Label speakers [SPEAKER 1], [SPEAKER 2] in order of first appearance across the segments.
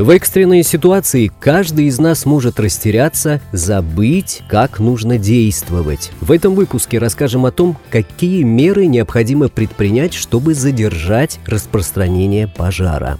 [SPEAKER 1] В экстренной ситуации каждый из нас может растеряться, забыть, как нужно действовать. В этом выпуске расскажем о том, какие меры необходимо предпринять, чтобы задержать распространение пожара.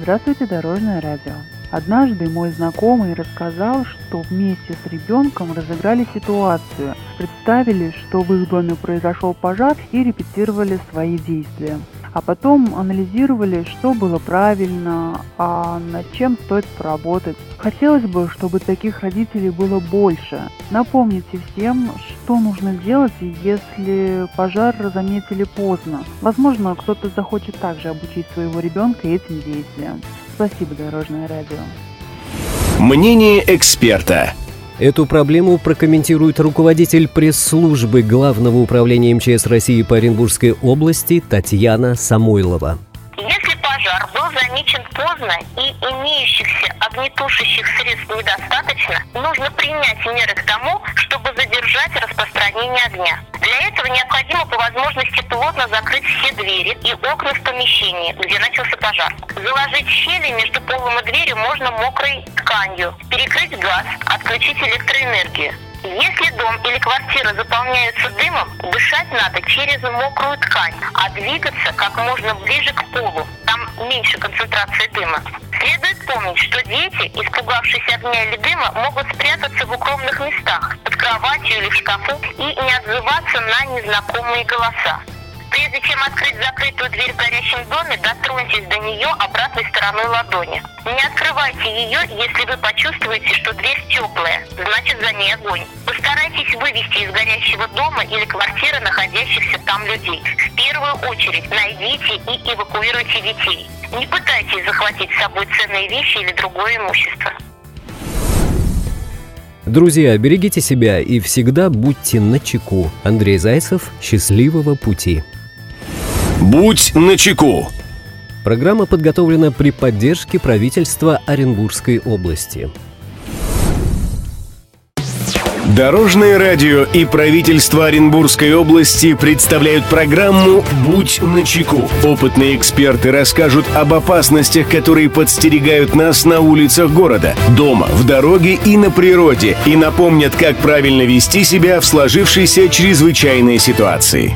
[SPEAKER 2] Здравствуйте, Дорожное радио. Однажды мой знакомый рассказал, что вместе с ребенком разыграли ситуацию, представили, что в их доме произошел пожар и репетировали свои действия а потом анализировали, что было правильно, а над чем стоит поработать. Хотелось бы, чтобы таких родителей было больше. Напомните всем, что нужно делать, если пожар заметили поздно. Возможно, кто-то захочет также обучить своего ребенка этим действиям. Спасибо, Дорожное радио.
[SPEAKER 3] Мнение эксперта.
[SPEAKER 1] Эту проблему прокомментирует руководитель пресс-службы Главного управления МЧС России по Оренбургской области Татьяна Самойлова.
[SPEAKER 4] Если пожар был замечен поздно и имеющихся огнетушащих средств недостаточно, нужно принять меры к тому, чтобы задержать распространение огня. Для этого необходимо по возможности плотно двери и окна в помещении, где начался пожар. Заложить щели между полом и дверью можно мокрой тканью, перекрыть газ, отключить электроэнергию. Если дом или квартира заполняются дымом, дышать надо через мокрую ткань, а двигаться как можно ближе к полу. Там меньше концентрации дыма. Следует помнить, что дети, испугавшись огня или дыма, могут спрятаться в укромных местах, под кроватью или в шкафу, и не отзываться на незнакомые голоса. Прежде чем открыть закрытую дверь в горящем доме, дотроньтесь до нее обратной стороной ладони. Не открывайте ее, если вы почувствуете, что дверь теплая, значит за ней огонь. Постарайтесь вывести из горящего дома или квартиры находящихся там людей. В первую очередь найдите и эвакуируйте детей. Не пытайтесь захватить с собой ценные вещи или другое имущество.
[SPEAKER 1] Друзья, берегите себя и всегда будьте начеку. Андрей Зайцев, счастливого пути.
[SPEAKER 3] Будь начеку.
[SPEAKER 1] Программа подготовлена при поддержке правительства Оренбургской области.
[SPEAKER 3] Дорожное радио и правительство Оренбургской области представляют программу «Будь начеку». Опытные эксперты расскажут об опасностях, которые подстерегают нас на улицах города, дома, в дороге и на природе, и напомнят, как правильно вести себя в сложившейся чрезвычайной ситуации.